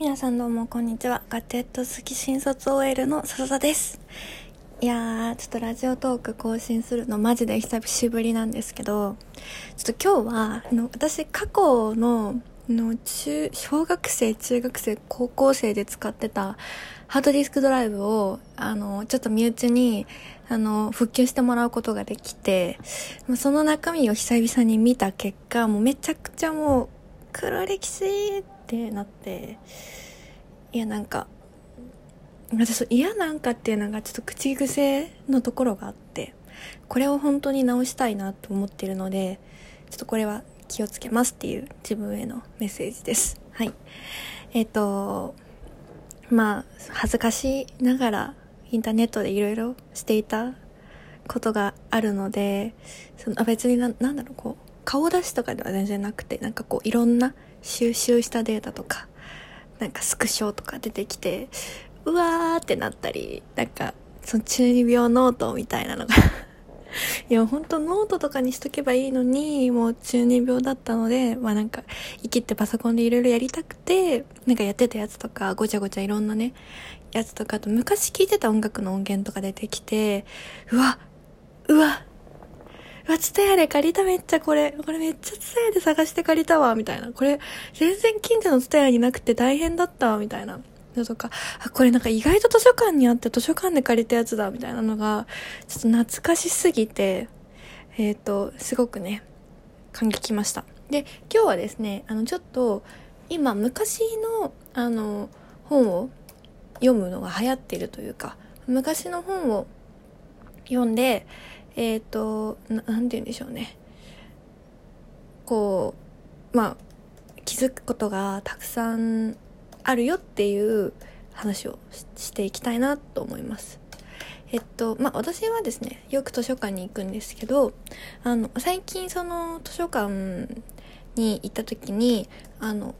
皆さんどうもこんにちは。ガジェット好き新卒 OL の笹田です。いやー、ちょっとラジオトーク更新するのマジで久しぶりなんですけど、ちょっと今日は、あの私過去の、の中、小学生、中学生、高校生で使ってたハードディスクドライブを、あの、ちょっと身内に、あの、復旧してもらうことができて、その中身を久々に見た結果、もうめちゃくちゃもう、黒歴史っってなって、いやなんか、私嫌なんかっていうのがちょっと口癖のところがあって、これを本当に直したいなと思ってるので、ちょっとこれは気をつけますっていう自分へのメッセージです。はい。えっ、と、まあ、恥ずかしながらインターネットでいろいろしていたことがあるので、そのあ別にな、なんだろう、こう、顔出しとかでは全然なくて、なんかこう、いろんな収集したデータとか、なんかスクショとか出てきて、うわーってなったり、なんか、その中二病ノートみたいなのが いや、ほんとノートとかにしとけばいいのに、もう中二病だったので、まあなんか、イキってパソコンでいろいろやりたくて、なんかやってたやつとか、ごちゃごちゃいろんなね、やつとか、あと昔聴いてた音楽の音源とか出てきて、うわ、うわ、わ、ツタヤで借りためっちゃこれ、これめっちゃツタヤで探して借りたわ、みたいな。これ、全然近所のツタヤになくて大変だったわ、みたいな。のとか、あ、これなんか意外と図書館にあって図書館で借りたやつだ、みたいなのが、ちょっと懐かしすぎて、えっ、と、すごくね、感激しました。で、今日はですね、あの、ちょっと、今、昔の、あの、本を読むのが流行っているというか、昔の本を読んで、えっ、とな、んて言うんでしょうね。こう、まあ、気づくことがたくさんあるよっていう話をししていきたいなと思います。えっと、まあ、私はですね、よく図書館に行くんですけど、あの、最近その図書館に行った時に、あの、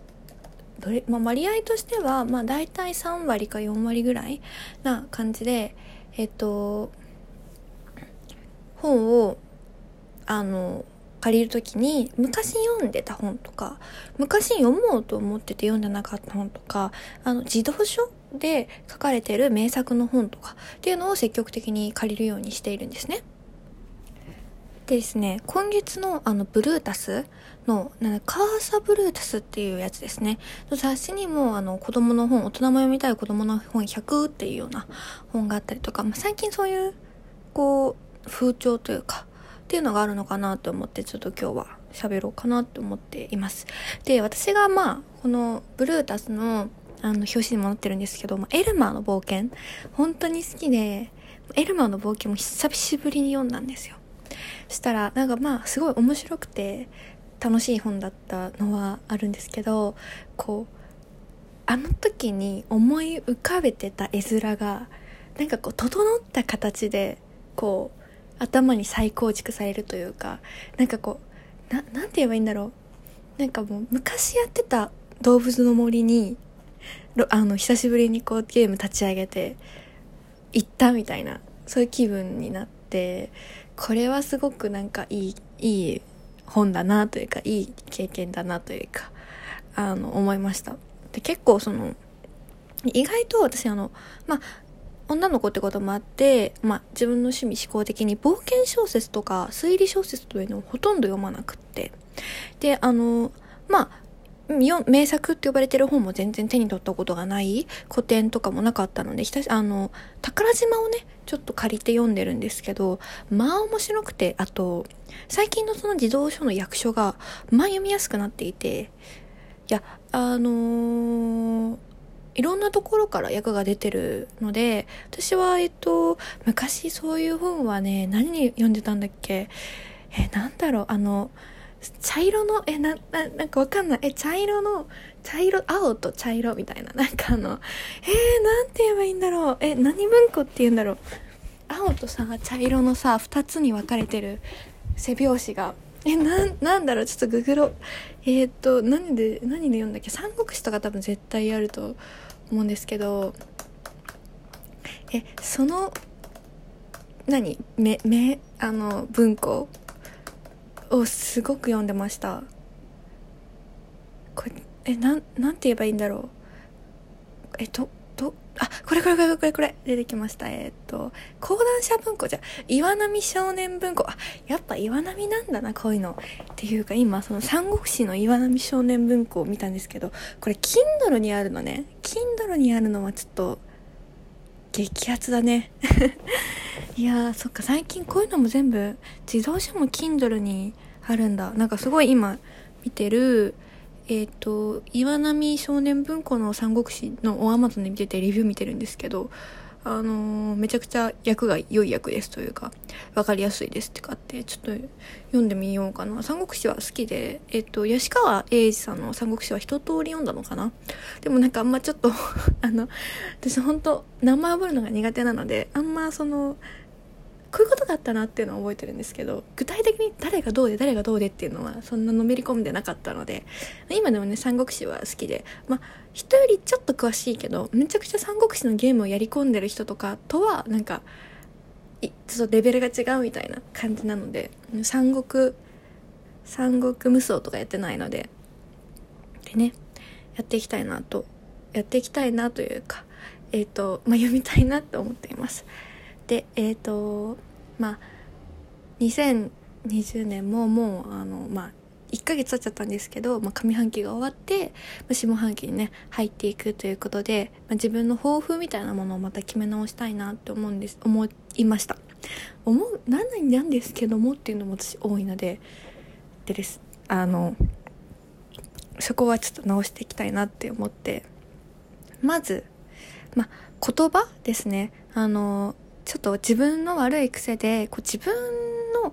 どれ、まあ、割合としては、まあ、大体3割か4割ぐらいな感じで、えっと、本を、あの、借りるときに、昔読んでた本とか、昔読もうと思ってて読んでなかった本とか、あの、児童書で書かれてる名作の本とかっていうのを積極的に借りるようにしているんですね。でですね、今月のあの、ブルータスの、なんカーサブルータスっていうやつですね。雑誌にもあの、子供の本、大人も読みたい子供の本100っていうような本があったりとか、まあ、最近そういう、こう、風潮というか、っていうのがあるのかなと思ってちょっと今日は喋ろうかなと思っています。で、私がまあ、このブルータスのあの表紙にもなってるんですけど、まあ、エルマーの冒険、本当に好きで、エルマーの冒険も久しぶりに読んだんですよ。そしたら、なんかまあ、すごい面白くて楽しい本だったのはあるんですけど、こう、あの時に思い浮かべてた絵面が、なんかこう、整った形で、こう、頭に再構築されるというか、なんかこう、な、なんて言えばいいんだろう。なんかもう昔やってた動物の森に、あの、久しぶりにこうゲーム立ち上げて、行ったみたいな、そういう気分になって、これはすごくなんかいい、いい本だなというか、いい経験だなというか、あの、思いました。で、結構その、意外と私あの、まあ、女の子ってこともあって、まあ、自分の趣味思考的に冒険小説とか推理小説というのをほとんど読まなくって。で、あの、まあ、名作って呼ばれてる本も全然手に取ったことがない古典とかもなかったので、ひたし、あの、宝島をね、ちょっと借りて読んでるんですけど、まあ面白くて、あと、最近のその児童書の役所が、まあ読みやすくなっていて、いや、あのーいろんなところから役が出てるので、私は、えっと、昔そういう本はね、何に読んでたんだっけ？え、なんだろう、あの、茶色の、え、な、な、なんかわかんない。え、茶色の、茶色、青と茶色みたいな。なんかあの、えー、なんて言えばいいんだろう。え、何文庫って言うんだろう。青とさ、茶色のさ、二つに分かれてる背表紙が、え、な、なんだろう、ちょっとググろ。えー、っと、何で、何で読んだっけ？三国志とか多分絶対あると思うんですけど、え、その、何？め、め、あの、文庫？をすごく読んでました。これ、え、なん、なんて言えばいいんだろう。えっとあこれこれこれこれこれ。出てきました。えっと講談社文庫じゃ。岩波少年文庫。あやっぱ岩波なんだなこういうの。っていうか今その三国志の岩波少年文庫を見たんですけどこれ Kindle にあるのね。Kindle にあるのはちょっと激アツだね。いやーそっか。最近こういうのも全部自動車も Kindle にあるんだ。なんかすごい今見てる。えっ、ー、と岩波少年文庫の三国志のおアマゾンで見ててレビュー見てるんですけどあのー、めちゃくちゃ役が良い役ですというか分かりやすいですってかってちょっと読んでみようかな。三国志は好きでえっ、ー、と吉川英治さんの三国志は一通り読んだのかな。でもなんかあんまちょっと あの私本当名前覚えるのが苦手なのであんまそのこういうことがあったなっていうのを覚えてるんですけど具体的に誰がどうで誰がどうでっていうのはそんなのめり込んでなかったので今でもね三国志は好きでまあ人よりちょっと詳しいけどめちゃくちゃ三国志のゲームをやり込んでる人とかとはなんかちょっとレベルが違うみたいな感じなので三国三国無双とかやってないのででねやっていきたいなとやっていきたいなというかえっ、ー、とまあ読みたいなと思っています。でえっ、ー、とまあ2020年ももうあのまあ1ヶ月経っちゃったんですけど、まあ、上半期が終わって、まあ、下半期にね入っていくということで、まあ、自分の抱負みたいなものをまた決め直したいなって思うんです思いました。思う何々なんですけどもっていうのも私多いのででです。あのそこはちょっと直していきたいなって思って。まずまあ言葉ですね。あのちょっと自分の悪い癖でこう自分の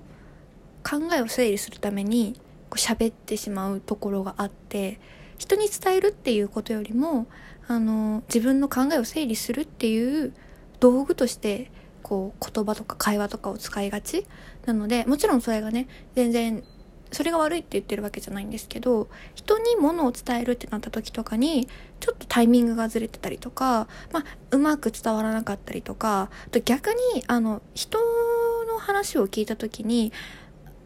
考えを整理するためにこう喋ってしまうところがあって人に伝えるっていうことよりもあの自分の考えを整理するっていう道具としてこう言葉とか会話とかを使いがちなのでもちろんそれがね全然それが悪いって言ってるわけじゃないんですけど人に物を伝えるってなった時とかにちょっとタイミングがずれてたりとか、まあ、うまく伝わらなかったりとかと逆にあの人の話を聞いた時に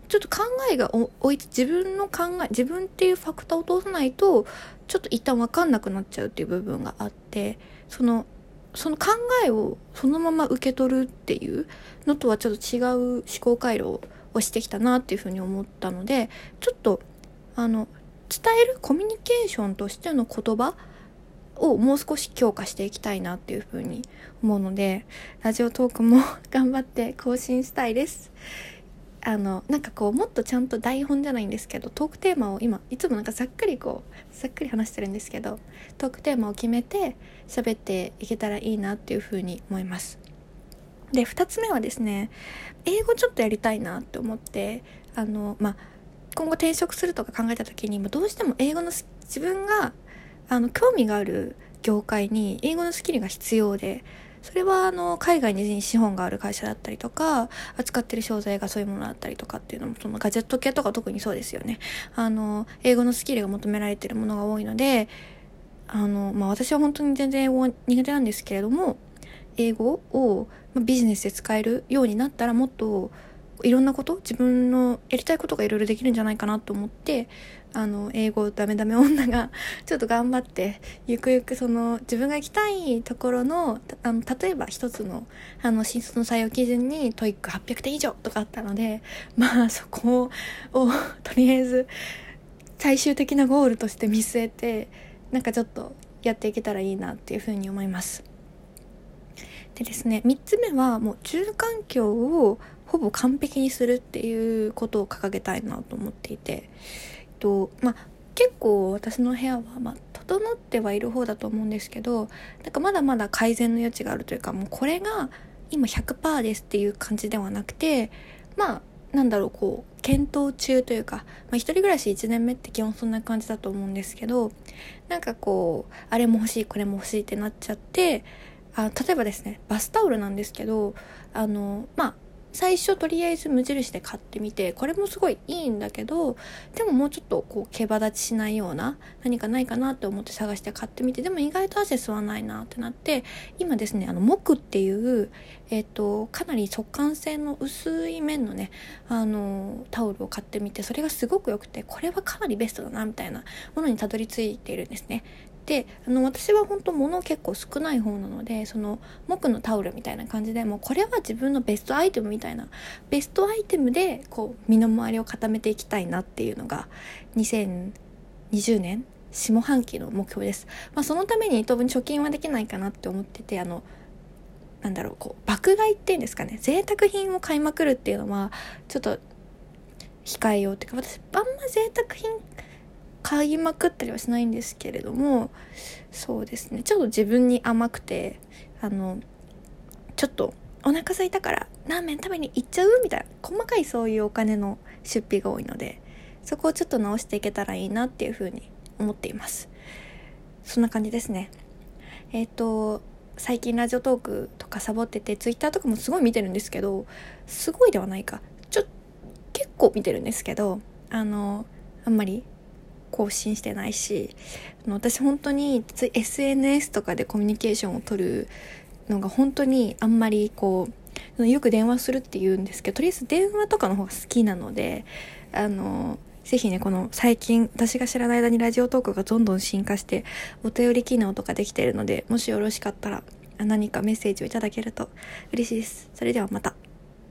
ちょっと考えが置いて自分の考え自分っていうファクターを通さないとちょっと一旦分かんなくなっちゃうっていう部分があってそのその考えをそのまま受け取るっていうのとはちょっと違う思考回路ををしてきたなっていうふうに思ったのでちょっとあの伝えるコミュニケーションとしての言葉をもう少し強化していきたいなっていうふうに思うのでラジオトークも 頑張って更新したいです。あのなんかこうもっとちゃんと台本じゃないんですけどトークテーマを今いつもなんかざっくりこうざっくり話してるんですけどトークテーマを決めて喋っていけたらいいなっていうふうに思います。で2つ目はですね英語ちょっとやりたいなって思ってあのまあ今後転職するとか考えた時にどうしても英語の自分があの興味がある業界に英語のスキルが必要でそれはあの海外に資本がある会社だったりとか扱ってる商材がそういうものだったりとかっていうのもそのガジェット系とか特にそうですよね。あの英語のスキルが求められてるものが多いのであの、まあ、私は本当に全然英語苦手なんですけれども英語をビジネスで使えるようになったらもっといろんなこと自分のやりたいことがいろいろできるんじゃないかなと思ってあの英語ダメダメ女が ちょっと頑張ってゆくゆくその自分が行きたいところのあの例えば一つのあの新卒の採用基準に TOEIC 800点以上とかあったのでまあそこを とりあえず最終的なゴールとして見据えてなんかちょっとやっていけたらいいなっていうふうに思います。でですね3つ目はもう住環境をほぼ完璧にするっていうことを掲げたいなと思っていて、えっとまあ、結構私の部屋は、まあ、整ってはいる方だと思うんですけどなんかまだまだ改善の余地があるというかもうこれが今100%ですっていう感じではなくてまあなんだろうこう検討中というか、まあ、一人暮らし1年目って基本そんな感じだと思うんですけどなんかこうあれも欲しいこれも欲しいってなっちゃってあ例えばですねバスタオルなんですけどあのまあ最初とりあえず無印で買ってみてこれもすごいいいんだけどでももうちょっとこう毛羽立ちしないような何かないかなって思って探して買ってみてでも意外と汗吸わないなってなって今ですねあの木っていうえっ、とかなり速乾性の薄い面のねあのタオルを買ってみてそれがすごく良くてこれはかなりベストだなみたいなものにたどり着いているんですね。であの私は本当物結構少ない方なのでその木のタオルみたいな感じでもうこれは自分のベストアイテムみたいなベストアイテムでこう身の回りを固めていきたいなっていうのが2020年下半期の目標です、まあ、そのために当分貯金はできないかなって思っててあのなんだろうこう爆買いっていうんですかね。贅沢品を買いまくるっていうのはちょっと控えようっていうか私あんま贅沢品買いまくったりはしないんですけれどもそうですね。ちょっと自分に甘くてあのちょっとお腹空いたからラーメン食べに行っちゃう？みたいな細かいそういうお金の出費が多いのでそこをちょっと直していけたらいいなっていうふうに思っています。そんな感じですね。えっ、ー、と最近ラジオトークとかサボっててツイッターとかもすごい見てるんですけどすごいではないか。ちょっ結構見てるんですけどあのあんまり更新してないし私本当に SNS とかでコミュニケーションを取るのが本当にあんまりこうよく電話するって言うんですけどとりあえず電話とかの方が好きなのであのぜひね、この最近私が知らない間にラジオトークがどんどん進化してお便り機能とかできてるので、もしよろしかったら何かメッセージをいただけると嬉しいです。それではまた。